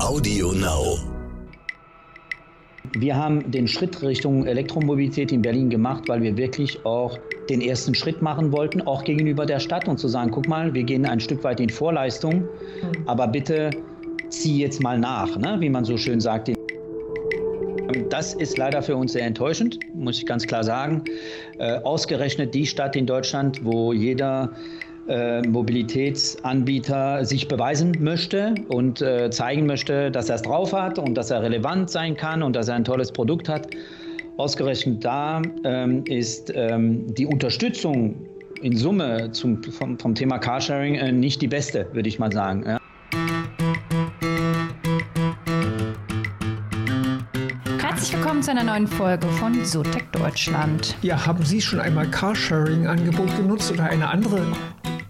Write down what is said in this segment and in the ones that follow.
Audio Now. Wir haben den Schritt Richtung Elektromobilität in Berlin gemacht, weil wir wirklich auch den ersten Schritt machen wollten, auch gegenüber der Stadt und zu sagen, guck mal, wir gehen ein Stück weit in Vorleistung, aber bitte zieh jetzt mal nach, ne? wie man so schön sagt. Das ist leider für uns sehr enttäuschend, muss ich ganz klar sagen. Äh, ausgerechnet die Stadt in Deutschland, wo jeder äh, Mobilitätsanbieter sich beweisen möchte und äh, zeigen möchte, dass er es drauf hat und dass er relevant sein kann und dass er ein tolles Produkt hat. Ausgerechnet da ähm, ist ähm, die Unterstützung in Summe zum, vom, vom Thema Carsharing äh, nicht die beste, würde ich mal sagen. Ja. Herzlich willkommen zu einer neuen Folge von Sotec Deutschland. Ja, haben Sie schon einmal Carsharing-Angebot genutzt oder eine andere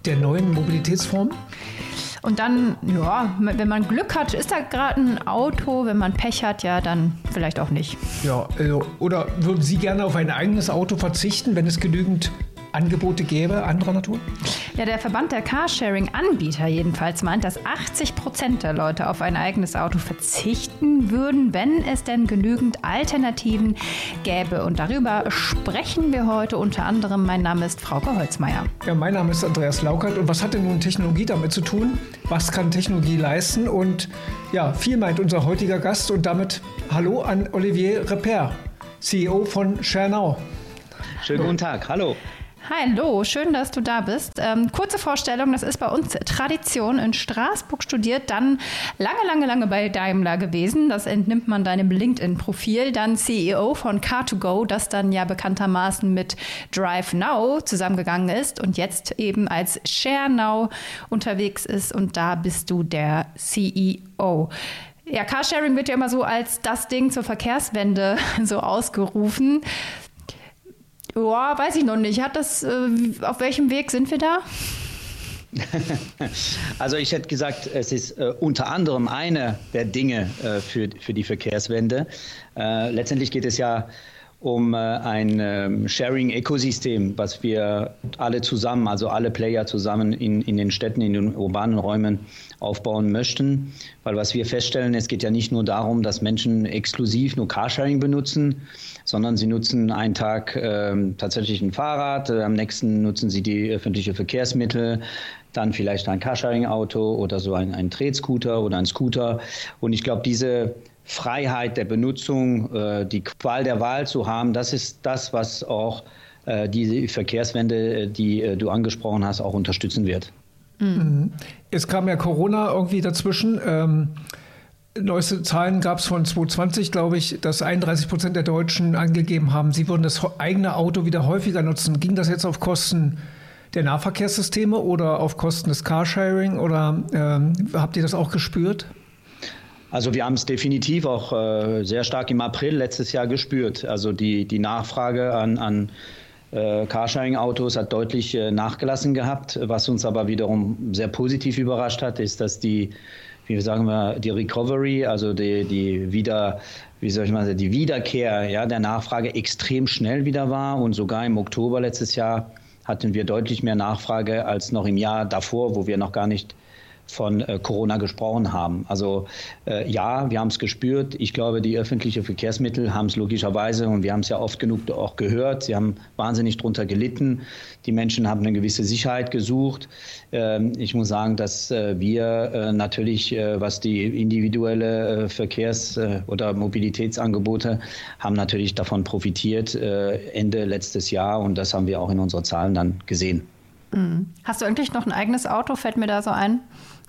der neuen Mobilitätsformen? Und dann, ja, wenn man Glück hat, ist da gerade ein Auto. Wenn man Pech hat, ja, dann vielleicht auch nicht. Ja, also, oder würden Sie gerne auf ein eigenes Auto verzichten, wenn es genügend Angebote gäbe anderer Natur? Ja, der Verband der Carsharing-Anbieter jedenfalls meint, dass 80 Prozent der Leute auf ein eigenes Auto verzichten würden, wenn es denn genügend Alternativen gäbe. Und darüber sprechen wir heute unter anderem. Mein Name ist Frauke Holzmeier. Ja, mein Name ist Andreas Laukert. Und was hat denn nun Technologie damit zu tun? Was kann Technologie leisten? Und ja, viel meint unser heutiger Gast. Und damit Hallo an Olivier Reper, CEO von ShareNow. Schönen guten Tag, hallo. Hallo, schön, dass du da bist. Ähm, kurze Vorstellung, das ist bei uns Tradition. In Straßburg studiert, dann lange, lange, lange bei Daimler gewesen. Das entnimmt man deinem LinkedIn-Profil. Dann CEO von Car2Go, das dann ja bekanntermaßen mit Drive Now zusammengegangen ist und jetzt eben als Share Now unterwegs ist. Und da bist du der CEO. Ja, Carsharing wird ja immer so als das Ding zur Verkehrswende so ausgerufen. Ja, weiß ich noch nicht. Hat das, äh, auf welchem Weg sind wir da? Also ich hätte gesagt, es ist äh, unter anderem eine der Dinge äh, für, für die Verkehrswende. Äh, letztendlich geht es ja um äh, ein ähm, Sharing-Ökosystem, was wir alle zusammen, also alle Player zusammen in, in den Städten, in den urbanen Räumen aufbauen möchten. Weil was wir feststellen, es geht ja nicht nur darum, dass Menschen exklusiv nur Carsharing benutzen, sondern sie nutzen einen Tag äh, tatsächlich ein Fahrrad, äh, am nächsten nutzen sie die öffentlichen Verkehrsmittel, dann vielleicht ein Carsharing-Auto oder so ein, ein Trehtscooter oder ein Scooter. Und ich glaube, diese Freiheit der Benutzung, äh, die Qual der Wahl zu haben, das ist das, was auch äh, diese Verkehrswende, äh, die du angesprochen hast, auch unterstützen wird. Mhm. Es kam ja Corona irgendwie dazwischen. Ähm, neueste Zahlen gab es von 2020, glaube ich, dass 31 Prozent der Deutschen angegeben haben, sie würden das eigene Auto wieder häufiger nutzen. Ging das jetzt auf Kosten der Nahverkehrssysteme oder auf Kosten des Carsharing oder ähm, habt ihr das auch gespürt? Also wir haben es definitiv auch äh, sehr stark im April letztes Jahr gespürt. Also die, die Nachfrage an, an äh, Carsharing-Autos hat deutlich äh, nachgelassen gehabt. Was uns aber wiederum sehr positiv überrascht hat, ist, dass die, wie sagen wir, die Recovery, also die, die wieder, wie soll ich mal sagen, die Wiederkehr ja, der Nachfrage extrem schnell wieder war. Und sogar im Oktober letztes Jahr hatten wir deutlich mehr Nachfrage als noch im Jahr davor, wo wir noch gar nicht von äh, Corona gesprochen haben. Also äh, ja, wir haben es gespürt. Ich glaube, die öffentlichen Verkehrsmittel haben es logischerweise und wir haben es ja oft genug auch gehört. Sie haben wahnsinnig drunter gelitten. Die Menschen haben eine gewisse Sicherheit gesucht. Ähm, ich muss sagen, dass äh, wir äh, natürlich, äh, was die individuelle äh, Verkehrs- oder Mobilitätsangebote haben natürlich davon profitiert Ende letztes Jahr und das haben wir auch in unseren Zahlen dann gesehen. Mhm. Hast du eigentlich noch ein eigenes Auto? Fällt mir da so ein?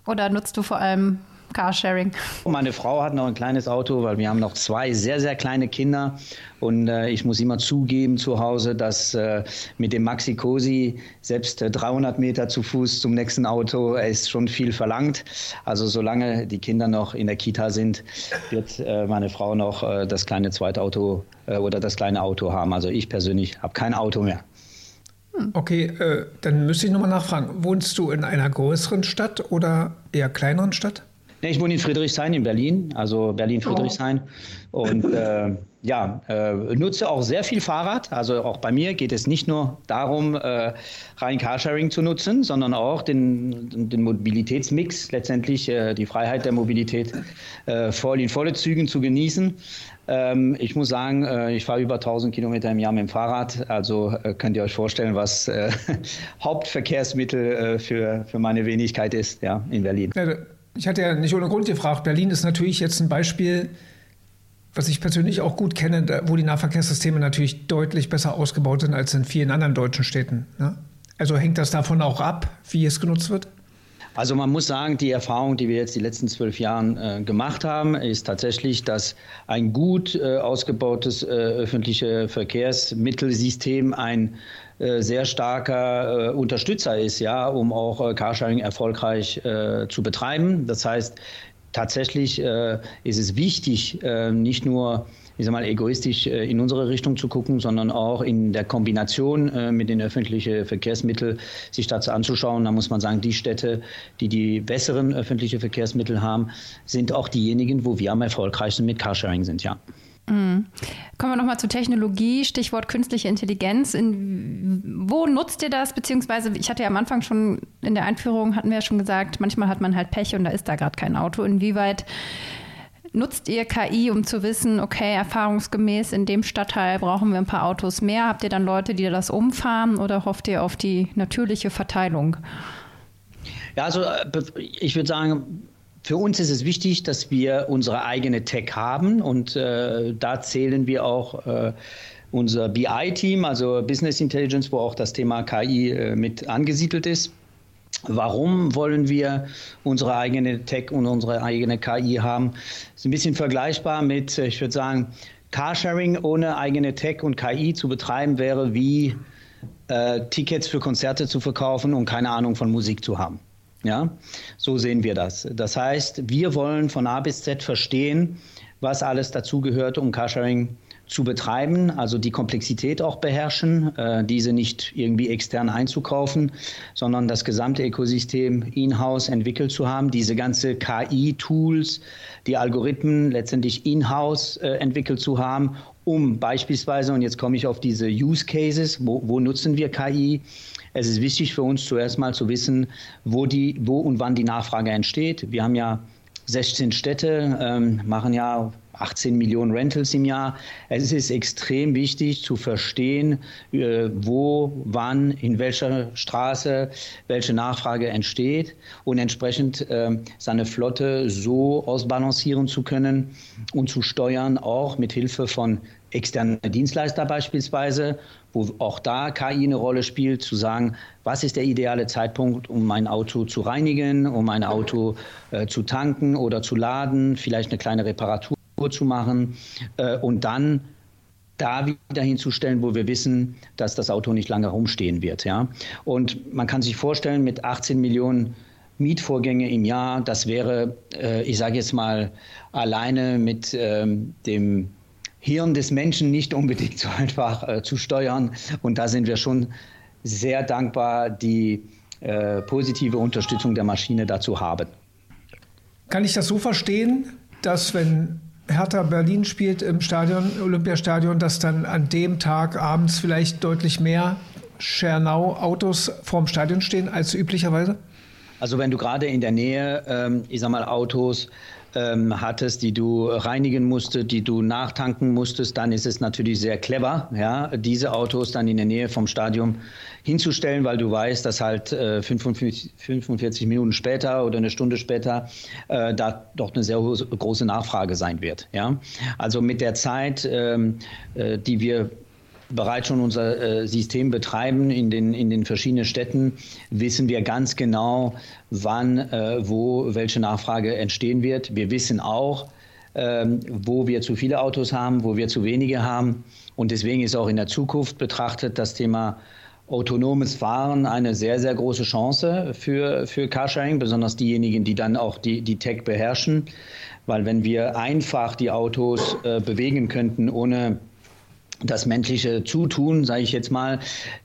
Oder nutzt du vor allem Carsharing? Meine Frau hat noch ein kleines Auto, weil wir haben noch zwei sehr, sehr kleine Kinder. Und äh, ich muss immer zugeben zu Hause, dass äh, mit dem Maxi Cosi selbst äh, 300 Meter zu Fuß zum nächsten Auto ist schon viel verlangt. Also solange die Kinder noch in der Kita sind, wird äh, meine Frau noch äh, das kleine Zweitauto äh, oder das kleine Auto haben. Also ich persönlich habe kein Auto mehr. Okay, äh, dann müsste ich nochmal nachfragen. Wohnst du in einer größeren Stadt oder eher kleineren Stadt? Nee, ich wohne in Friedrichshain in Berlin, also Berlin-Friedrichshain. Oh. Und äh, ja, äh, nutze auch sehr viel Fahrrad. Also auch bei mir geht es nicht nur darum, äh, rein Carsharing zu nutzen, sondern auch den, den Mobilitätsmix, letztendlich äh, die Freiheit der Mobilität äh, voll in volle Zügen zu genießen. Ähm, ich muss sagen, äh, ich fahre über 1000 Kilometer im Jahr mit dem Fahrrad. Also äh, könnt ihr euch vorstellen, was äh, Hauptverkehrsmittel äh, für, für meine Wenigkeit ist ja, in Berlin. Ich hatte ja nicht ohne Grund gefragt. Berlin ist natürlich jetzt ein Beispiel, was ich persönlich auch gut kenne, wo die Nahverkehrssysteme natürlich deutlich besser ausgebaut sind als in vielen anderen deutschen Städten. Ne? Also hängt das davon auch ab, wie es genutzt wird? Also man muss sagen, die Erfahrung, die wir jetzt die letzten zwölf Jahre äh, gemacht haben, ist tatsächlich, dass ein gut äh, ausgebautes äh, öffentliches Verkehrsmittelsystem ein äh, sehr starker äh, Unterstützer ist, ja, um auch äh, Carsharing erfolgreich zu betreiben. Das heißt, tatsächlich ist es wichtig, nicht nur ich sag mal, egoistisch äh, in unsere Richtung zu gucken, sondern auch in der Kombination äh, mit den öffentlichen Verkehrsmitteln sich dazu anzuschauen. Da muss man sagen, die Städte, die die besseren öffentlichen Verkehrsmittel haben, sind auch diejenigen, wo wir am erfolgreichsten mit Carsharing sind, ja. Mhm. Kommen wir nochmal zur Technologie, Stichwort künstliche Intelligenz. In, wo nutzt ihr das? Beziehungsweise, ich hatte ja am Anfang schon in der Einführung, hatten wir ja schon gesagt, manchmal hat man halt Pech und da ist da gerade kein Auto. Inwieweit Nutzt ihr KI, um zu wissen, okay, erfahrungsgemäß in dem Stadtteil brauchen wir ein paar Autos mehr? Habt ihr dann Leute, die das umfahren oder hofft ihr auf die natürliche Verteilung? Ja, also äh, ich würde sagen, für uns ist es wichtig, dass wir unsere eigene Tech haben und äh, da zählen wir auch äh, unser BI-Team, also Business Intelligence, wo auch das Thema KI äh, mit angesiedelt ist. Warum wollen wir unsere eigene Tech und unsere eigene KI haben? Das ist ein bisschen vergleichbar mit, ich würde sagen, Carsharing ohne eigene Tech und KI zu betreiben wäre wie äh, Tickets für Konzerte zu verkaufen und keine Ahnung von Musik zu haben. Ja, so sehen wir das. Das heißt, wir wollen von A bis Z verstehen, was alles dazugehört, um Carsharing zu betreiben, also die Komplexität auch beherrschen, äh, diese nicht irgendwie extern einzukaufen, sondern das gesamte Ökosystem in-house entwickelt zu haben, diese ganze KI-Tools, die Algorithmen letztendlich in-house äh, entwickelt zu haben, um beispielsweise, und jetzt komme ich auf diese Use Cases, wo, wo nutzen wir KI? Es ist wichtig für uns zuerst mal zu wissen, wo, die, wo und wann die Nachfrage entsteht. Wir haben ja 16 Städte, ähm, machen ja 18 Millionen Rentals im Jahr. Es ist extrem wichtig zu verstehen, äh, wo, wann, in welcher Straße welche Nachfrage entsteht und entsprechend ähm, seine Flotte so ausbalancieren zu können und zu steuern, auch mit Hilfe von externen Dienstleister beispielsweise, wo auch da KI eine Rolle spielt, zu sagen, was ist der ideale Zeitpunkt, um mein Auto zu reinigen, um ein Auto äh, zu tanken oder zu laden, vielleicht eine kleine Reparatur zu machen äh, und dann da wieder hinzustellen, wo wir wissen, dass das Auto nicht lange rumstehen wird. Ja? Und man kann sich vorstellen, mit 18 Millionen Mietvorgänge im Jahr, das wäre, äh, ich sage jetzt mal, alleine mit ähm, dem Hirn des Menschen nicht unbedingt so einfach äh, zu steuern. Und da sind wir schon sehr dankbar, die äh, positive Unterstützung der Maschine dazu haben. Kann ich das so verstehen, dass wenn Hertha Berlin spielt im Stadion, Olympiastadion, dass dann an dem Tag abends vielleicht deutlich mehr Schernau-Autos vorm Stadion stehen als üblicherweise? Also wenn du gerade in der Nähe, ähm, ich sag mal, Autos ähm, hattest, die du reinigen musstest, die du nachtanken musstest, dann ist es natürlich sehr clever, ja, diese Autos dann in der Nähe vom Stadion hinzustellen, weil du weißt, dass halt äh, 45, 45, Minuten später oder eine Stunde später äh, da doch eine sehr große Nachfrage sein wird. Ja? Also mit der Zeit, ähm, äh, die wir bereits schon unser äh, System betreiben in den, in den verschiedenen Städten, wissen wir ganz genau, wann, äh, wo welche Nachfrage entstehen wird. Wir wissen auch, ähm, wo wir zu viele Autos haben, wo wir zu wenige haben. Und deswegen ist auch in der Zukunft betrachtet das Thema autonomes Fahren eine sehr, sehr große Chance für, für Carsharing, besonders diejenigen, die dann auch die, die Tech beherrschen. Weil wenn wir einfach die Autos äh, bewegen könnten, ohne das menschliche Zutun, sage ich jetzt mal,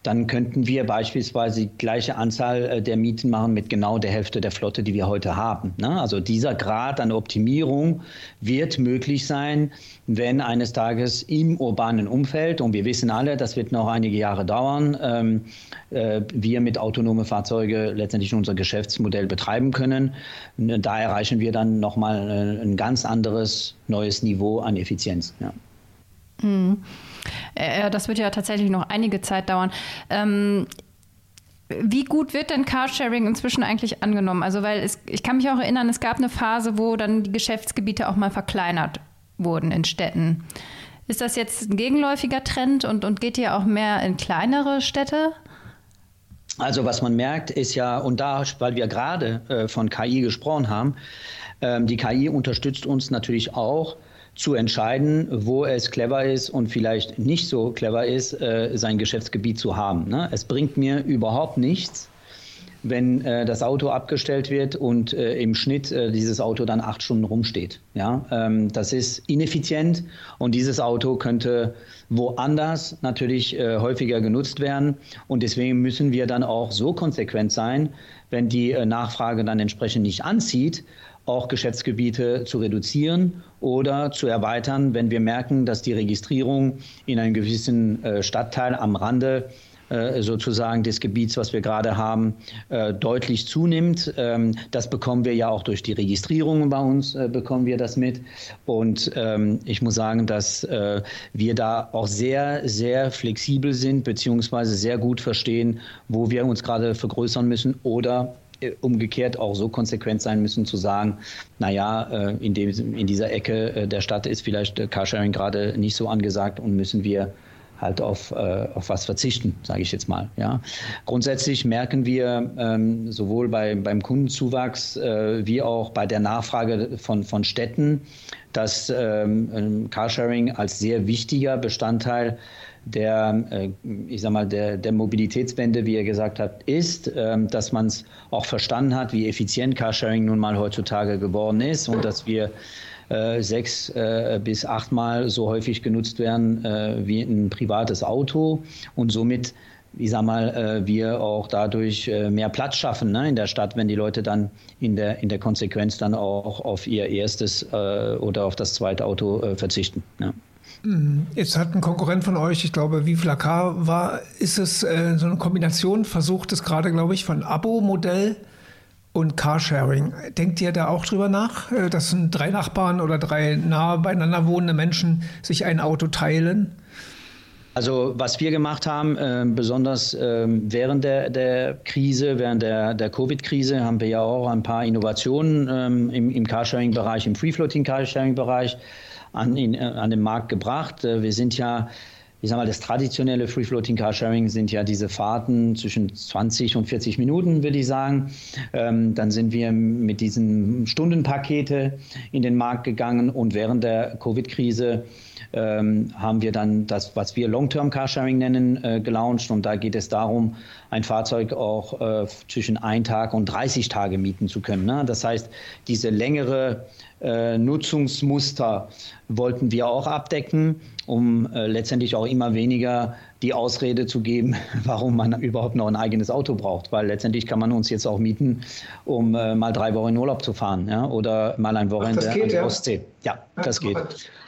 dann könnten wir beispielsweise die gleiche Anzahl äh, der Mieten machen mit genau der Hälfte der Flotte, die wir heute haben. Ne? Also dieser Grad an Optimierung wird möglich sein, wenn eines Tages im urbanen Umfeld, und wir wissen alle, das wird noch einige Jahre dauern, ähm, äh, wir mit autonome Fahrzeuge letztendlich unser Geschäftsmodell betreiben können. Da erreichen wir dann nochmal äh, ein ganz anderes, neues Niveau an Effizienz. Mhm. Äh, das wird ja tatsächlich noch einige Zeit dauern. Ähm, wie gut wird denn Carsharing inzwischen eigentlich angenommen? Also, weil es, ich kann mich auch erinnern, es gab eine Phase, wo dann die Geschäftsgebiete auch mal verkleinert wurden in Städten. Ist das jetzt ein gegenläufiger Trend und, und geht ihr auch mehr in kleinere Städte? Also was man merkt, ist ja, und da, weil wir gerade äh, von KI gesprochen haben, ähm, die KI unterstützt uns natürlich auch zu entscheiden, wo es clever ist und vielleicht nicht so clever ist, äh, sein Geschäftsgebiet zu haben. Ne? Es bringt mir überhaupt nichts, wenn äh, das Auto abgestellt wird und äh, im Schnitt äh, dieses Auto dann acht Stunden rumsteht. Ja, ähm, das ist ineffizient und dieses Auto könnte woanders natürlich äh, häufiger genutzt werden und deswegen müssen wir dann auch so konsequent sein, wenn die äh, Nachfrage dann entsprechend nicht anzieht, auch Geschäftsgebiete zu reduzieren oder zu erweitern, wenn wir merken, dass die Registrierung in einem gewissen äh, Stadtteil am Rande äh, sozusagen des Gebiets, was wir gerade haben, äh, deutlich zunimmt. Ähm, das bekommen wir ja auch durch die Registrierungen bei uns, bekommen wir das mit. Und ähm, ich muss sagen, dass wir da auch sehr, sehr flexibel sind, beziehungsweise sehr gut verstehen, wo wir uns gerade vergrößern müssen oder umgekehrt auch so konsequent sein müssen zu sagen, naja, äh, in, dem, in dieser Ecke äh, der Stadt ist vielleicht Carsharing gerade nicht so angesagt und müssen wir halt auf, auf was verzichten, sage ich jetzt mal. Ja. Grundsätzlich merken wir ähm, sowohl bei, beim Kundenzuwachs äh, wie auch bei der Nachfrage von, von Städten, dass ähm, Carsharing als sehr wichtiger Bestandteil der, äh, ich sag mal, der, der Mobilitätswende, wie ihr gesagt habt, ist, ähm, dass man es auch verstanden hat, wie effizient Carsharing nun mal heutzutage geworden ist und dass wir äh, sechs äh, bis achtmal so häufig genutzt werden wie ein privates Auto und somit ich sag mal, wir auch dadurch mehr Platz schaffen ne, in der Stadt, wenn die Leute dann in der, in der Konsequenz dann auch auf ihr erstes oder auf das zweite Auto verzichten. Ja. Mhm. Jetzt hat ein Konkurrent von euch, ich glaube, wie Car war, ist es äh, so eine Kombination, versucht es gerade, glaube ich, von Abo-Modell und Carsharing. Denkt ihr da auch drüber nach, äh, dass drei Nachbarn oder drei nahe beieinander wohnende Menschen sich ein Auto teilen? Also was wir gemacht haben, äh, besonders äh, während der, der, Krise, während der, der Covid-Krise, haben wir ja auch ein paar Innovationen ähm, im, im Carsharing-Bereich, im Free-Floating-Carsharing-Bereich an, in, äh, an den Markt gebracht. Äh, wir sind ja ich sag mal, das traditionelle Free Floating Car Sharing sind ja diese Fahrten zwischen 20 und 40 Minuten, würde ich sagen. Ähm, dann sind wir mit diesen Stundenpakete in den Markt gegangen und während der Covid-Krise ähm, haben wir dann das, was wir Long-Term Carsharing nennen, äh, gelauncht. Und da geht es darum, ein Fahrzeug auch äh, zwischen ein Tag und 30 Tage mieten zu können. Ne? Das heißt, diese längere äh, Nutzungsmuster wollten wir auch abdecken, um äh, letztendlich auch immer weniger die Ausrede zu geben, warum man überhaupt noch ein eigenes Auto braucht. Weil letztendlich kann man uns jetzt auch mieten, um äh, mal drei Wochen in Urlaub zu fahren ja? oder mal ein Wochenende Ach, an der Ostsee. Ja, das geht.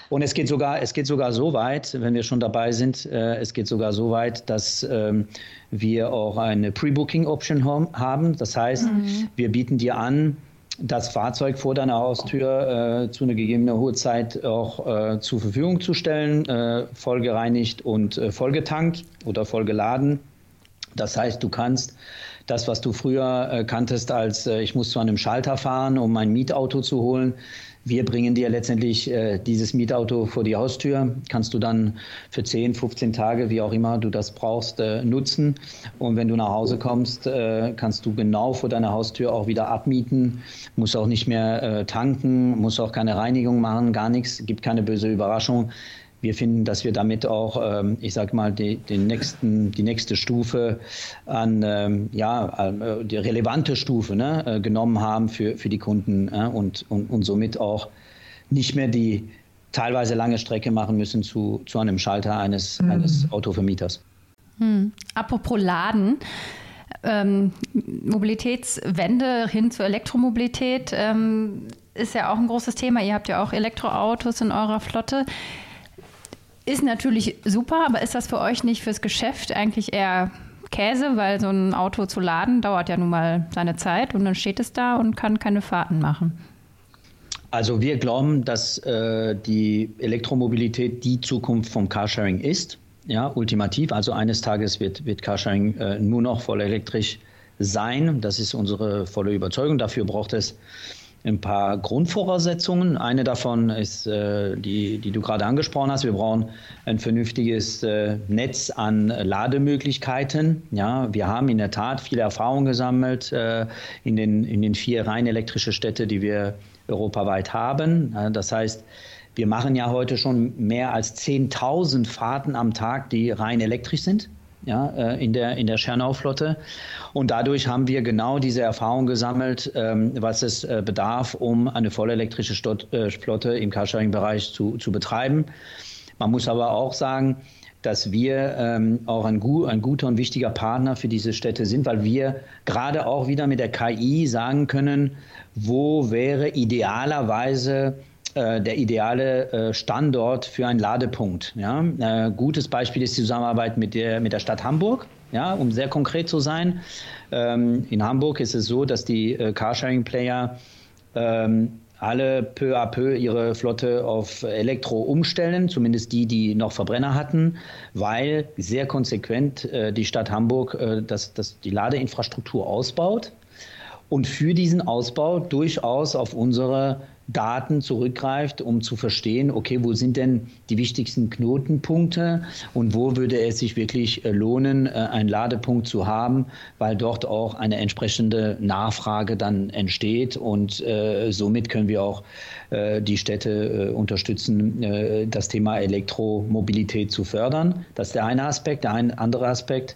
Und es geht sogar, es geht sogar so weit, wenn wir schon dabei sind, äh, es geht sogar so weit, dass ähm, wir auch eine Pre-Booking-Option haben. Das heißt, mhm. wir bieten dir an, das Fahrzeug vor deiner Haustür äh, zu einer gegebenen Uhrzeit auch äh, zur Verfügung zu stellen, äh, voll gereinigt und äh, vollgetankt oder vollgeladen. Das heißt, du kannst das, was du früher äh, kanntest als äh, ich muss zu einem Schalter fahren, um mein Mietauto zu holen, wir bringen dir letztendlich äh, dieses Mietauto vor die Haustür. Kannst du dann für 10, 15 Tage, wie auch immer du das brauchst, äh, nutzen. Und wenn du nach Hause kommst, äh, kannst du genau vor deiner Haustür auch wieder abmieten. Musst auch nicht mehr äh, tanken, musst auch keine Reinigung machen, gar nichts. Gibt keine böse Überraschung wir finden, dass wir damit auch, ähm, ich sage mal, die, den nächsten, die nächste Stufe an, ähm, ja, äh, die relevante Stufe ne, äh, genommen haben für, für die Kunden und, und, und somit auch nicht mehr die teilweise lange Strecke machen müssen zu, zu einem Schalter eines, mhm. eines Autovermieters. Hm. Apropos Laden. Ähm, Mobilitätswende hin zur Elektromobilität ähm, ist ja auch ein großes Thema. Ihr habt ja auch Elektroautos in eurer Flotte. Ist natürlich super, aber ist das für euch nicht fürs Geschäft eigentlich eher Käse, weil so ein Auto zu laden dauert ja nun mal seine Zeit und dann steht es da und kann keine Fahrten machen? Also wir glauben, dass äh, die Elektromobilität die Zukunft vom Carsharing ist. Ja, ultimativ. Also eines Tages wird, wird Carsharing äh, nur noch voll elektrisch sein. Das ist unsere volle Überzeugung. Dafür braucht es ein paar Grundvoraussetzungen. Eine davon ist äh, die, die du gerade angesprochen hast. Wir brauchen ein vernünftiges äh, Netz an Lademöglichkeiten. Ja, wir haben in der Tat viele Erfahrungen gesammelt äh, in, den, in den vier rein elektrische Städte, die wir europaweit haben. Das heißt, wir machen ja heute schon mehr als 10.000 Fahrten am Tag, die rein elektrisch sind. Ja, äh, in der, in der Schernau-Flotte. Und dadurch haben wir genau diese Erfahrung gesammelt, ähm, was es äh, bedarf, um eine vollelektrische äh, Flotte im Carsharing-Bereich zu, zu betreiben. Man muss aber auch sagen, dass wir ähm, auch ein, ein, guter und wichtiger Partner für diese Städte sind, weil wir gerade auch wieder mit der KI sagen können, wo wäre idealerweise äh, der ideale äh, Standort für einen Ladepunkt. Ja? Äh, gutes Beispiel ist die Zusammenarbeit mit der, mit der Stadt Hamburg. Ja, um sehr konkret zu sein. Ähm, in Hamburg ist es so, dass die Carsharing-Player ähm, alle peu à peu ihre Flotte auf Elektro umstellen, zumindest die, die noch Verbrenner hatten, weil sehr konsequent äh, die Stadt Hamburg äh, das, das die Ladeinfrastruktur ausbaut und für diesen Ausbau durchaus auf unsere Daten zurückgreift, um zu verstehen, okay, wo sind denn die wichtigsten Knotenpunkte und wo würde es sich wirklich äh, lohnen, äh, einen Ladepunkt zu haben, weil dort auch eine entsprechende Nachfrage dann entsteht und äh, somit können wir auch äh, die Städte äh, unterstützen, äh, das Thema Elektromobilität zu fördern. Das ist der eine Aspekt. Der ein, andere Aspekt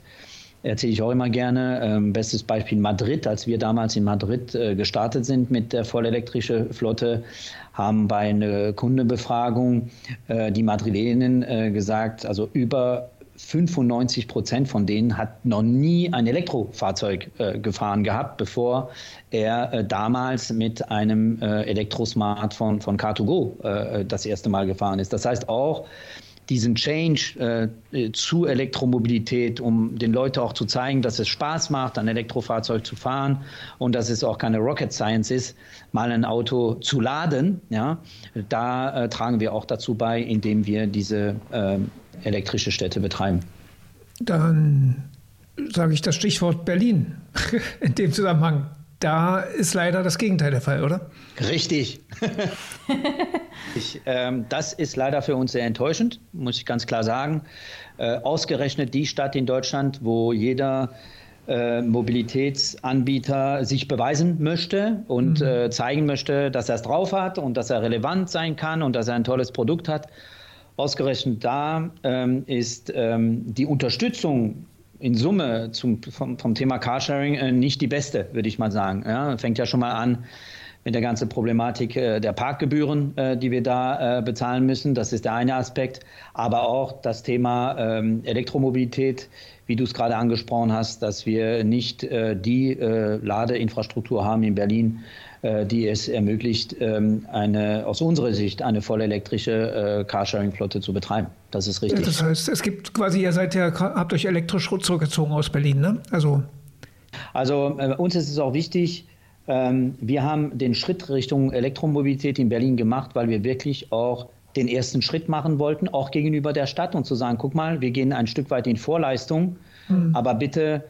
erzähle ich auch immer gerne. Ähm, bestes Beispiel Madrid. Als wir damals in Madrid äh, gestartet sind mit der vollelektrischen Flotte, haben bei einer Kundenbefragung äh, die Madrilenen äh, gesagt, also über 95 Prozent von denen hat noch nie ein Elektrofahrzeug äh, gefahren gehabt, bevor er äh, damals mit einem äh, Elektrosmartphone von Car2Go das erste Mal gefahren ist. Das heißt auch, diesen Change äh, zu Elektromobilität, um den Leuten auch zu zeigen, dass es Spaß macht, ein Elektrofahrzeug zu fahren und dass es auch keine Rocket Science ist, mal ein Auto zu laden. Ja, da äh, tragen wir auch dazu bei, indem wir diese äh, elektrische Städte betreiben. Dann sage ich das Stichwort Berlin in dem Zusammenhang. Da ist leider das Gegenteil der Fall, oder? Richtig. ich, ähm, das ist leider für uns sehr enttäuschend, muss ich ganz klar sagen. Äh, ausgerechnet die Stadt in Deutschland, wo jeder äh, Mobilitätsanbieter sich beweisen möchte und mhm. äh, zeigen möchte, dass er es drauf hat und dass er relevant sein kann und dass er ein tolles Produkt hat. Ausgerechnet da ähm, ist ähm, die Unterstützung in Summe zum, vom, vom Thema Carsharing äh, nicht die beste, würde ich mal sagen. Ja, fängt ja schon mal an mit der ganzen Problematik äh, der Parkgebühren, äh, die wir da äh, bezahlen müssen. Das ist der eine Aspekt. Aber auch das Thema ähm, Elektromobilität, wie du es gerade angesprochen hast, dass wir nicht äh, die äh, Ladeinfrastruktur haben in Berlin, äh, die es ermöglicht, ähm, eine, aus unserer Sicht eine vollelektrische äh, Carsharing-Flotte zu betreiben. Das ist richtig. Das heißt, es gibt quasi, ihr seid ja, habt euch elektrisch zurückgezogen aus Berlin, ne? Also, also äh, uns ist es auch wichtig, ähm, wir haben den Schritt Richtung Elektromobilität in Berlin gemacht, weil wir wirklich auch den ersten Schritt machen wollten, auch gegenüber der Stadt und zu sagen, guck mal, wir gehen ein Stück weit in Vorleistung, mhm. aber bitte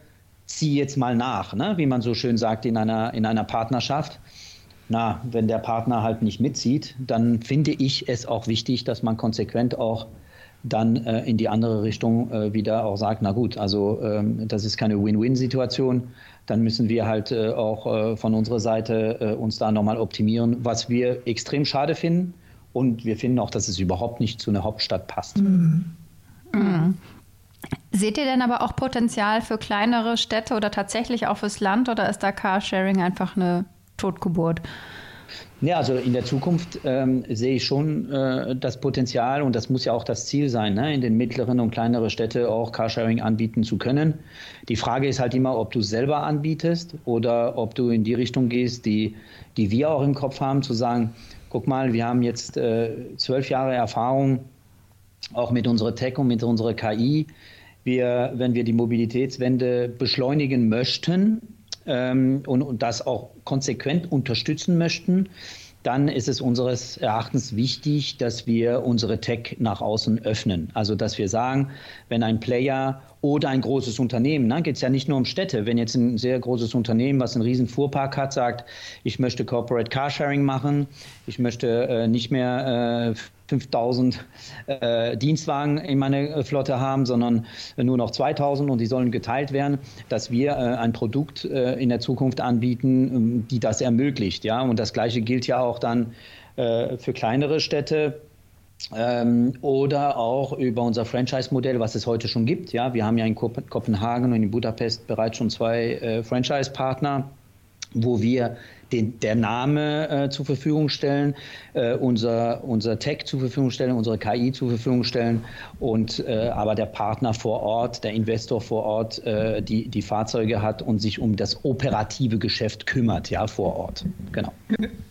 zieh jetzt mal nach, ne? wie man so schön sagt in einer, in einer Partnerschaft. Na, wenn der Partner halt nicht mitzieht, dann finde ich es auch wichtig, dass man konsequent auch dann äh, in die andere Richtung äh, wieder auch sagt, na gut, also ähm, das ist keine Win-Win-Situation, dann müssen wir halt äh, auch äh, von unserer Seite äh, uns da nochmal optimieren, was wir extrem schade finden und wir finden auch, dass es überhaupt nicht zu einer Hauptstadt passt. Mhm. Mhm. Seht ihr denn aber auch Potenzial für kleinere Städte oder tatsächlich auch fürs Land oder ist da Carsharing einfach eine Totgeburt? Ja, also in der Zukunft ähm, sehe ich schon äh, das Potenzial und das muss ja auch das Ziel sein, ne? in den mittleren und kleineren Städten auch Carsharing anbieten zu können. Die Frage ist halt immer, ob du selber anbietest oder ob du in die Richtung gehst, die, die wir auch im Kopf haben, zu sagen, guck mal, wir haben jetzt äh, zwölf Jahre Erfahrung auch mit unserer Tech und mit unserer KI. Wir, wenn wir die Mobilitätswende beschleunigen möchten, ähm, und, und das auch konsequent unterstützen möchten, dann ist es unseres Erachtens wichtig, dass wir unsere Tech nach außen öffnen. Also dass wir sagen, wenn ein Player oder ein großes Unternehmen, ne, geht es ja nicht nur um Städte, wenn jetzt ein sehr großes Unternehmen, was einen riesen Fuhrpark hat, sagt, ich möchte Corporate Carsharing machen, ich möchte äh, nicht mehr äh, 5000 äh, Dienstwagen in meiner Flotte haben, sondern nur noch 2000 und die sollen geteilt werden, dass wir äh, ein Produkt äh, in der Zukunft anbieten, ähm, die das ermöglicht. Ja? Und das Gleiche gilt ja auch dann äh, für kleinere Städte. Ähm, oder auch über unser Franchise-Modell, was es heute schon gibt. Ja, wir haben ja in Kopenhagen und in Budapest bereits schon zwei äh, Franchise-Partner, wo wir den, der Name äh, zur Verfügung stellen, äh, unser, unser Tech zur Verfügung stellen, unsere KI zur Verfügung stellen und äh, aber der Partner vor Ort, der Investor vor Ort, äh, die, die Fahrzeuge hat und sich um das operative Geschäft kümmert, ja, vor Ort. Genau.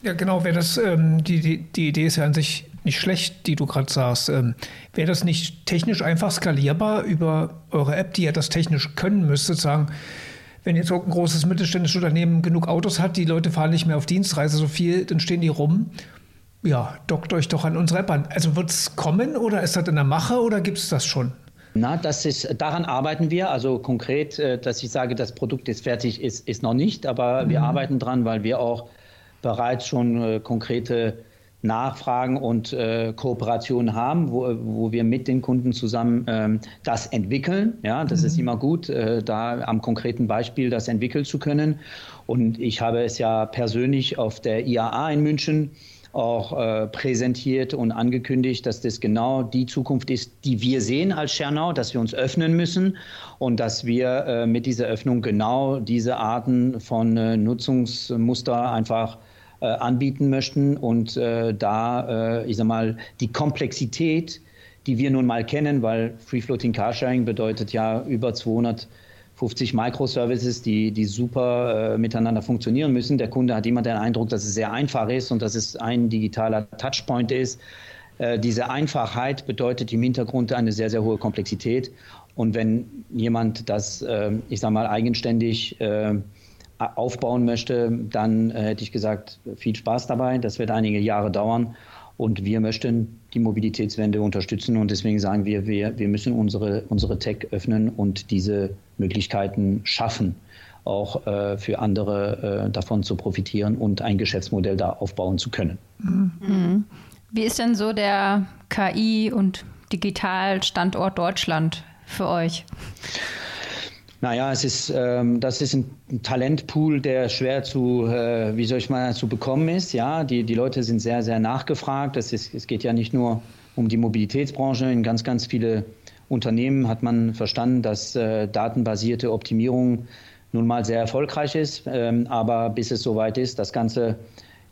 Ja, genau, wäre das, ähm, die, die, die Idee ist ja an sich nicht schlecht, die du gerade sagst. Ähm, wäre das nicht technisch einfach skalierbar über eure App, die ja das technisch können müsste, sagen, wenn jetzt ein großes mittelständisches Unternehmen genug Autos hat, die Leute fahren nicht mehr auf Dienstreise so viel, dann stehen die rum. Ja, dockt euch doch an unsere App an. Also wird es kommen oder ist das in der Mache oder gibt es das schon? Na, das ist, daran arbeiten wir. Also konkret, äh, dass ich sage, das Produkt ist fertig, ist, ist noch nicht, aber mhm. wir arbeiten dran, weil wir auch bereits schon äh, konkrete Nachfragen und äh, Kooperationen haben, wo, wo wir mit den Kunden zusammen ähm, das entwickeln. Ja, das mhm. ist immer gut, äh, da am konkreten Beispiel das entwickeln zu können. Und ich habe es ja persönlich auf der IAA in München auch äh, präsentiert und angekündigt, dass das genau die Zukunft ist, die wir sehen als Schernau, dass wir uns öffnen müssen und dass wir äh, mit dieser Öffnung genau diese Arten von äh, Nutzungsmuster einfach äh, anbieten möchten und äh, da, äh, ich sag mal, die Komplexität, die wir nun mal kennen, weil Free Floating Carsharing bedeutet ja über 250 Microservices, die, die super äh, miteinander funktionieren müssen. Der Kunde hat immer den Eindruck, dass es sehr einfach ist und dass es ein digitaler Touchpoint ist. Äh, diese Einfachheit bedeutet im Hintergrund eine sehr, sehr hohe Komplexität. Und wenn jemand das, äh, ich sag mal, eigenständig aufbauen möchte, dann äh, hätte ich gesagt, viel Spaß dabei. Das wird einige Jahre dauern. Und wir möchten die Mobilitätswende unterstützen und deswegen sagen wir, wir, wir müssen unsere, unsere Tech öffnen und diese Möglichkeiten schaffen, auch äh, für andere äh, davon zu profitieren und ein Geschäftsmodell da aufbauen zu können. Mhm. Wie ist denn so der KI- und Digitalstandort Deutschland für euch? Naja, es ist, ähm, das ist ein Talentpool, der schwer zu, äh, wie soll ich mal, zu bekommen ist. Ja, die, die Leute sind sehr, sehr nachgefragt. Das ist, es geht ja nicht nur um die Mobilitätsbranche. In ganz, ganz viele Unternehmen hat man verstanden, dass äh, datenbasierte Optimierung nun mal sehr erfolgreich ist. Ähm, aber bis es soweit ist, das Ganze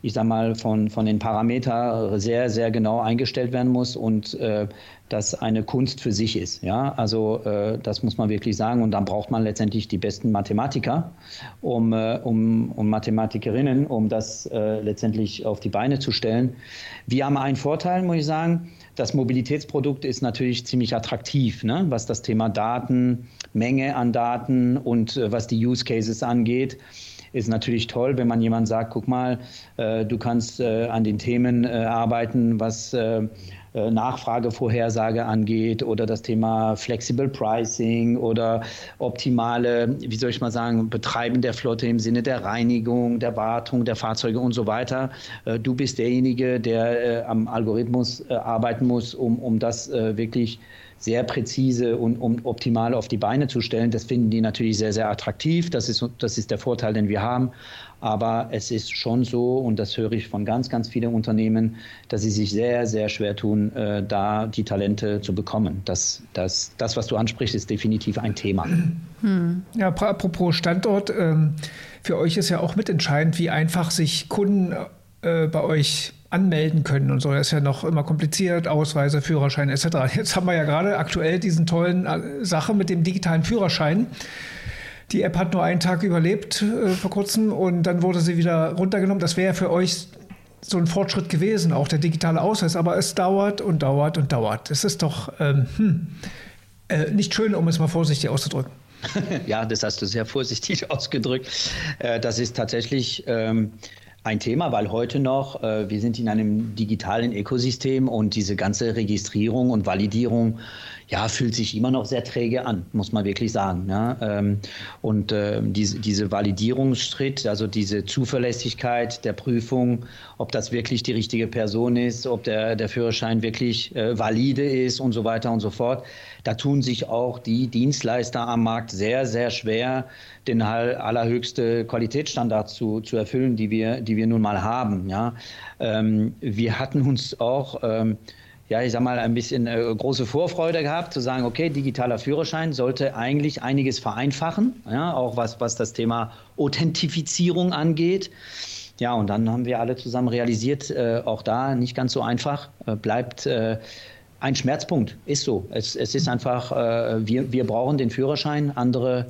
ich sag mal, von, von den Parametern sehr, sehr genau eingestellt werden muss und äh, das eine Kunst für sich ist. Ja, also äh, das muss man wirklich sagen. Und dann braucht man letztendlich die besten Mathematiker, um, äh, um, um Mathematikerinnen, um das äh, letztendlich auf die Beine zu stellen. Wir haben einen Vorteil, muss ich sagen. Das Mobilitätsprodukt ist natürlich ziemlich attraktiv, ne? was das Thema Daten, Menge an Daten und äh, was die Use Cases angeht ist natürlich toll, wenn man jemand sagt, guck mal, äh, du kannst äh, an den Themen äh, arbeiten, was Nachfragevorhersage angeht oder das Thema Flexible Pricing oder optimale, wie soll ich mal sagen, Betreiben der Flotte im Sinne der Reinigung, der Wartung der Fahrzeuge und so weiter. Äh, du bist derjenige, der am Algorithmus arbeiten muss, um, um das wirklich sehr präzise und um optimal auf die Beine zu stellen. Das finden die natürlich sehr, sehr attraktiv. Das ist, das ist der Vorteil, den wir haben. Aber es ist schon so, und das höre ich von ganz, ganz vielen Unternehmen, dass sie sich sehr, sehr schwer tun, äh, da die Talente zu bekommen. Das, das, das, was du ansprichst, ist definitiv ein Thema. Hm. Ja, apropos Standort, ähm, für euch ist ja auch mitentscheidend, wie einfach sich Kunden äh, bei euch anmelden können und so. Das ist ja noch immer kompliziert, Ausweise, Führerschein etc. Jetzt haben wir ja gerade aktuell diesen tollen äh, Sache mit dem digitalen Führerschein. Die App hat nur einen Tag überlebt äh, vor kurzem und dann wurde sie wieder runtergenommen. Das wäre für euch so ein Fortschritt gewesen, auch der digitale Ausweis. Aber es dauert und dauert und dauert. Es ist doch ähm, hm, äh, nicht schön, um es mal vorsichtig auszudrücken. ja, das hast du sehr vorsichtig ausgedrückt. Äh, das ist tatsächlich. Ähm ein Thema, weil heute noch, äh, wir sind in einem digitalen Ökosystem und diese ganze Registrierung und Validierung ja, fühlt sich immer noch sehr träge an, muss man wirklich sagen. Ja? Ähm, und äh, diese, Validierungsschritt, also diese Zuverlässigkeit der Prüfung, ob das wirklich die richtige Person ist, ob der, der Führerschein wirklich äh, valide ist und so weiter und so fort, da tun sich auch die Dienstleister am Markt sehr, sehr schwer, den allerhöchste Qualitätsstandards zu, zu erfüllen, die wir, die wir nun mal haben. Ja? Ähm, wir hatten uns auch ähm, ja, ich sag mal, ein bisschen äh, große Vorfreude gehabt, zu sagen, okay, digitaler Führerschein sollte eigentlich einiges vereinfachen, ja, auch was, was das Thema Authentifizierung angeht. Ja, und dann haben wir alle zusammen realisiert, äh, auch da nicht ganz so einfach, äh, bleibt äh, ein Schmerzpunkt, ist so. Es, es ist einfach, äh, wir, wir brauchen den Führerschein, andere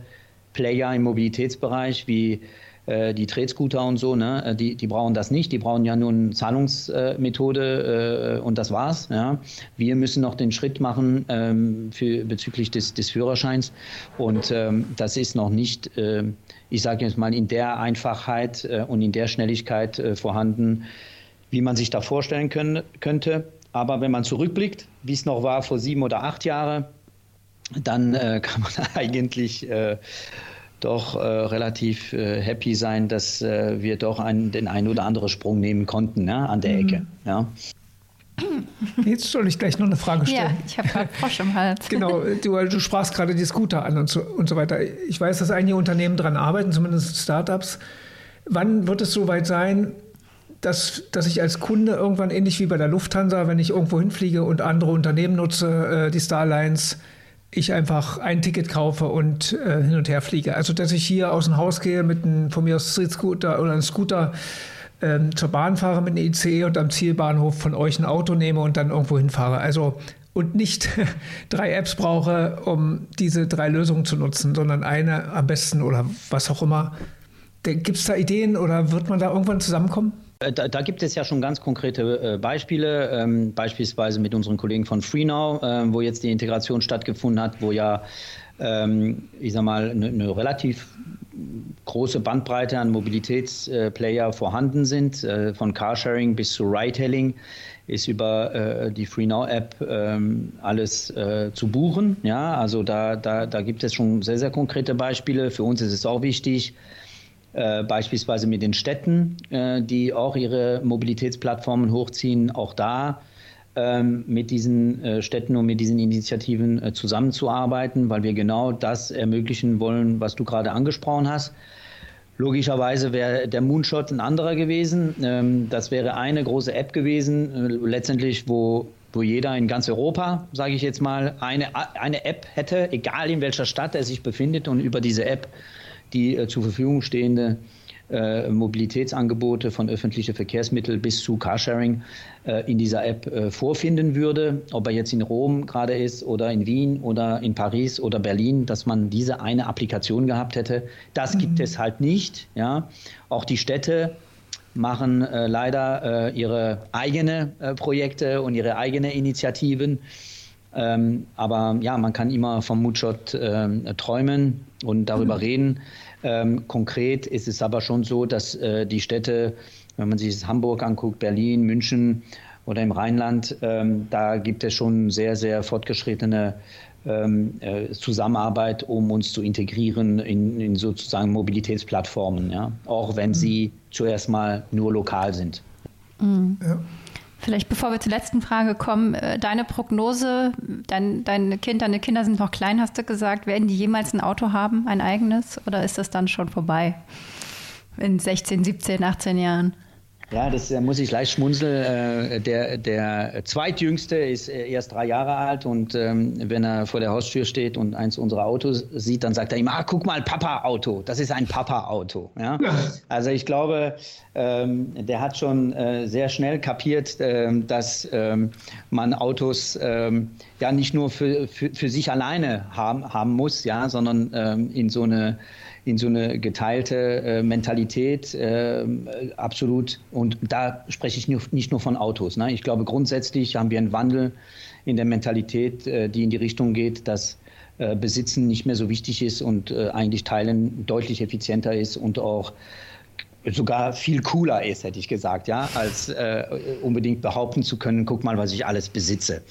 Player im Mobilitätsbereich wie die Trade-Scooter und so, ne, äh, die, die brauchen das nicht. Die brauchen ja nur eine Zahlungsmethode äh, und das war's. Ja. Wir müssen noch den Schritt machen ähm, für, bezüglich des, des Führerscheins. Und ähm, das ist noch nicht, äh, ich sage jetzt mal, in der Einfachheit äh, und in der Schnelligkeit äh, vorhanden, wie man sich da vorstellen können, könnte. Aber wenn man zurückblickt, wie es noch war vor sieben oder acht Jahren, dann kann man eigentlich doch äh, relativ äh, happy sein, dass äh, wir doch ein, den einen oder anderen Sprung nehmen konnten ne, an der mhm. Ecke. Ja. Jetzt soll ich gleich noch eine Frage stellen. Ja, ich habe gerade Frosch im Hals. genau, du, du sprachst gerade die Scooter an und so, und so weiter. Ich weiß, dass einige Unternehmen daran arbeiten, zumindest Startups. Wann wird es soweit sein, dass, dass ich als Kunde irgendwann ähnlich wie bei der Lufthansa, wenn ich irgendwo hinfliege und andere Unternehmen nutze, äh, die Starlines, ich einfach ein Ticket kaufe und äh, hin und her fliege. Also dass ich hier aus dem Haus gehe mit einem von mir aus Street Scooter oder einem Scooter ähm, zur Bahn fahre mit einem ICE und am Zielbahnhof von euch ein Auto nehme und dann irgendwo hinfahre. Also und nicht drei Apps brauche, um diese drei Lösungen zu nutzen, sondern eine am besten oder was auch immer. Gibt es da Ideen oder wird man da irgendwann zusammenkommen? Äh, da, da, gibt es ja schon ganz konkrete äh, Beispiele, ähm, beispielsweise mit unseren Kollegen von FreeNow, äh, wo jetzt die Integration stattgefunden hat, wo ja, ähm, ich sag mal, eine ne relativ große Bandbreite an Mobilitätsplayer äh, vorhanden sind, äh, von Carsharing bis zu Ride-Hailing ist über äh, die FreeNow-App ähm, alles zu buchen. Ja, also da, da, da gibt es schon sehr, sehr konkrete Beispiele. Für uns ist es auch wichtig, äh, beispielsweise mit den Städten, äh, die auch ihre Mobilitätsplattformen hochziehen, auch da ähm, mit diesen äh, Städten und mit diesen Initiativen äh, zusammenzuarbeiten, weil wir genau das ermöglichen wollen, was du gerade angesprochen hast. Logischerweise wäre der Moonshot ein anderer gewesen. Ähm, das wäre eine große App gewesen, letztendlich, wo wo jeder in ganz Europa, sage ich jetzt mal, eine, eine App hätte, egal in welcher Stadt er sich befindet und über diese App die äh, zur Verfügung stehende äh, Mobilitätsangebote von öffentlichen Verkehrsmitteln bis zu Carsharing äh, in dieser App äh, vorfinden würde, ob er jetzt in Rom gerade ist oder in Wien oder in Paris oder Berlin, dass man diese eine Applikation gehabt hätte. Das mhm. gibt es halt nicht. Ja, auch die Städte machen äh, leider äh, ihre eigene Projekte und ihre eigene Initiativen. Ähm, aber ja, man kann immer vom Moodshot äh, träumen und darüber mhm. reden. Ähm, konkret ist es aber schon so, dass äh, die Städte, wenn man sich Hamburg anguckt, Berlin, München oder im Rheinland, ähm, da gibt es schon sehr, sehr fortgeschrittene ähm, äh, Zusammenarbeit, um uns zu integrieren in, in sozusagen Mobilitätsplattformen, ja? auch wenn mhm. sie zuerst mal nur lokal sind. Mhm. Ja. Vielleicht bevor wir zur letzten Frage kommen, äh, deine Prognose, dein, dein Kind, deine Kinder sind noch klein, hast du gesagt, werden die jemals ein Auto haben, ein eigenes, oder ist das dann schon vorbei in 16, 17, 18 Jahren? Ja, das äh, muss ich leicht schmunzeln. Äh, der, der zweitjüngste ist äh, erst drei Jahre alt und ähm, wenn er vor der Haustür steht und eins unserer Autos sieht, dann sagt er ihm, ah, guck mal, Papa-Auto, das ist ein Papa-Auto. Ja? Also ich glaube, ähm, der hat schon sehr schnell kapiert, äh, dass ähm, man Autos ähm, ja nicht nur für, für, für sich alleine haben, haben muss, ja, sondern ähm, in so eine in so eine geteilte äh, Mentalität äh, absolut. Und da spreche ich nicht nur von Autos. Ne? Ich glaube, grundsätzlich haben wir einen Wandel in der Mentalität, äh, die in die Richtung geht, dass äh, Besitzen nicht mehr so wichtig ist und äh, eigentlich Teilen deutlich effizienter ist und auch sogar viel cooler ist, hätte ich gesagt, ja, als äh, unbedingt behaupten zu können, guck mal, was ich alles besitze.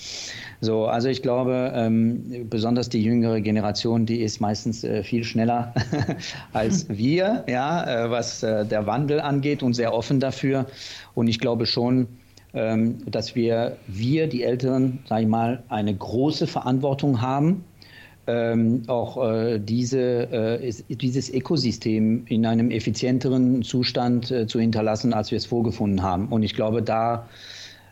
So, also ich glaube, ähm, besonders die jüngere Generation, die ist meistens äh, viel schneller als wir, ja, äh, was äh, der Wandel angeht und sehr offen dafür. Und ich glaube schon, ähm, dass wir, wir, die Älteren, sage ich mal, eine große Verantwortung haben, ähm, auch äh, diese, äh, ist, dieses Ökosystem in einem effizienteren Zustand äh, zu hinterlassen, als wir es vorgefunden haben. Und ich glaube, da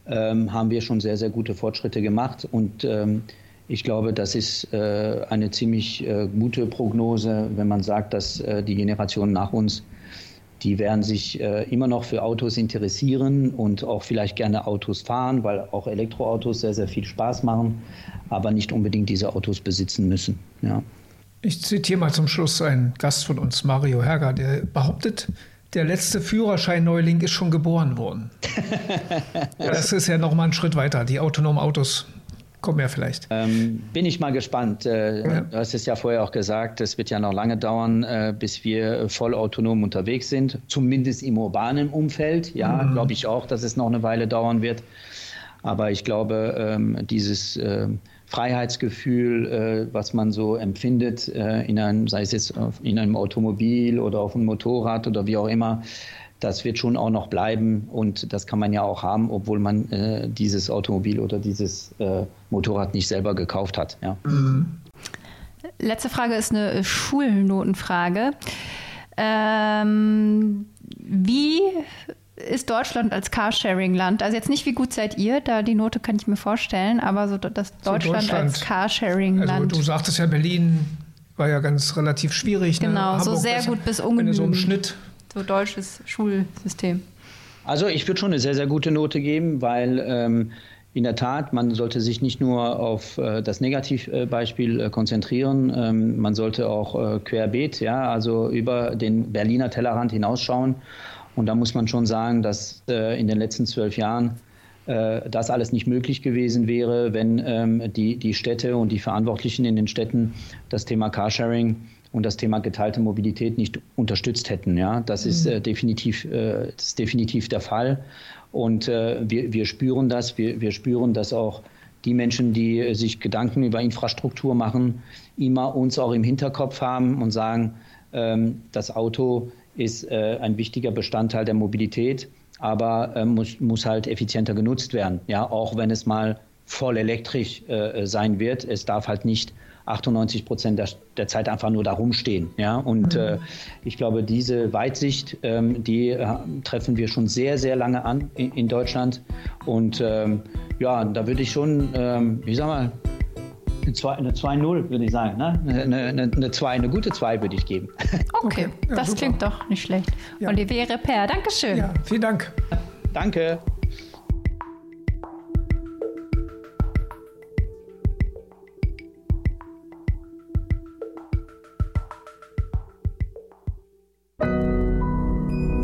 ähm, haben wir schon sehr, sehr gute Fortschritte gemacht. Und ähm, ich glaube, das ist äh, eine ziemlich äh, gute Prognose, wenn man sagt, dass äh, die Generationen nach uns, die werden sich äh, immer noch für Autos interessieren und auch vielleicht gerne Autos fahren, weil auch Elektroautos sehr, sehr viel Spaß machen, aber nicht unbedingt diese Autos besitzen müssen. Ja. Ich zitiere mal zum Schluss einen Gast von uns, Mario Herger, der behauptet, der letzte Führerschein-Neuling ist schon geboren worden. das ist ja noch mal ein Schritt weiter. Die autonomen Autos kommen ja vielleicht. Ähm, bin ich mal gespannt. Äh, ja. Du hast es ja vorher auch gesagt, es wird ja noch lange dauern, äh, bis wir voll autonom unterwegs sind, zumindest im urbanen Umfeld. Ja, mhm. glaube ich auch, dass es noch eine Weile dauern wird. Aber ich glaube, ähm, dieses äh, Freiheitsgefühl, äh, was man so empfindet, äh, in einem, sei es jetzt in einem Automobil oder auf einem Motorrad oder wie auch immer, das wird schon auch noch bleiben und das kann man ja auch haben, obwohl man äh, dieses Automobil oder dieses äh, Motorrad nicht selber gekauft hat. Ja. Mhm. Letzte Frage ist eine Schulnotenfrage. Ähm, wie ist Deutschland als Carsharing-Land. Also jetzt nicht, wie gut seid ihr, da die Note kann ich mir vorstellen, aber so das Deutschland, so Deutschland als Carsharing-Land. Also du sagtest ja, Berlin war ja ganz relativ schwierig. Ne? Genau, ne? so sehr gut bis ungenügend. So im Schnitt. So deutsches Schulsystem. Also ich würde schon eine sehr, sehr gute Note geben, weil ähm, in der Tat, man sollte sich nicht nur auf äh, das Negativbeispiel äh, konzentrieren, ähm, man sollte auch äh, querbeet, ja, also über den Berliner Tellerrand hinausschauen und da muss man schon sagen, dass äh, in den letzten zwölf Jahren äh, das alles nicht möglich gewesen wäre, wenn ähm, die, die Städte und die Verantwortlichen in den Städten das Thema Carsharing und das Thema geteilte Mobilität nicht unterstützt hätten. Ja, das ist mhm. äh, definitiv, äh, das ist definitiv der Fall. Und äh, wir, wir spüren das. Wir, wir spüren, dass auch die Menschen, die äh, sich Gedanken über Infrastruktur machen, immer uns auch im Hinterkopf haben und sagen, ähm, das Auto ist äh, ein wichtiger Bestandteil der Mobilität, aber äh, muss, muss halt effizienter genutzt werden. Ja, auch wenn es mal voll elektrisch äh, sein wird, es darf halt nicht 98 Prozent der, der, Zeit einfach nur da rumstehen. Ja? Und mhm. äh, ich glaube, diese Weitsicht, ähm, die äh, treffen wir schon sehr, sehr lange an in, in Deutschland. Und ähm, ja, da würde ich schon, ähm, wie sagen wir, eine 2-0, würde ich sagen. Ne? Eine, eine, eine, 2, eine gute 2 würde ich geben. Okay, okay. Ja, das super. klingt doch nicht schlecht. Ja. Olivier Per, Dankeschön. Ja, vielen Dank. Danke.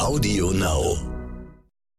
Audio Now.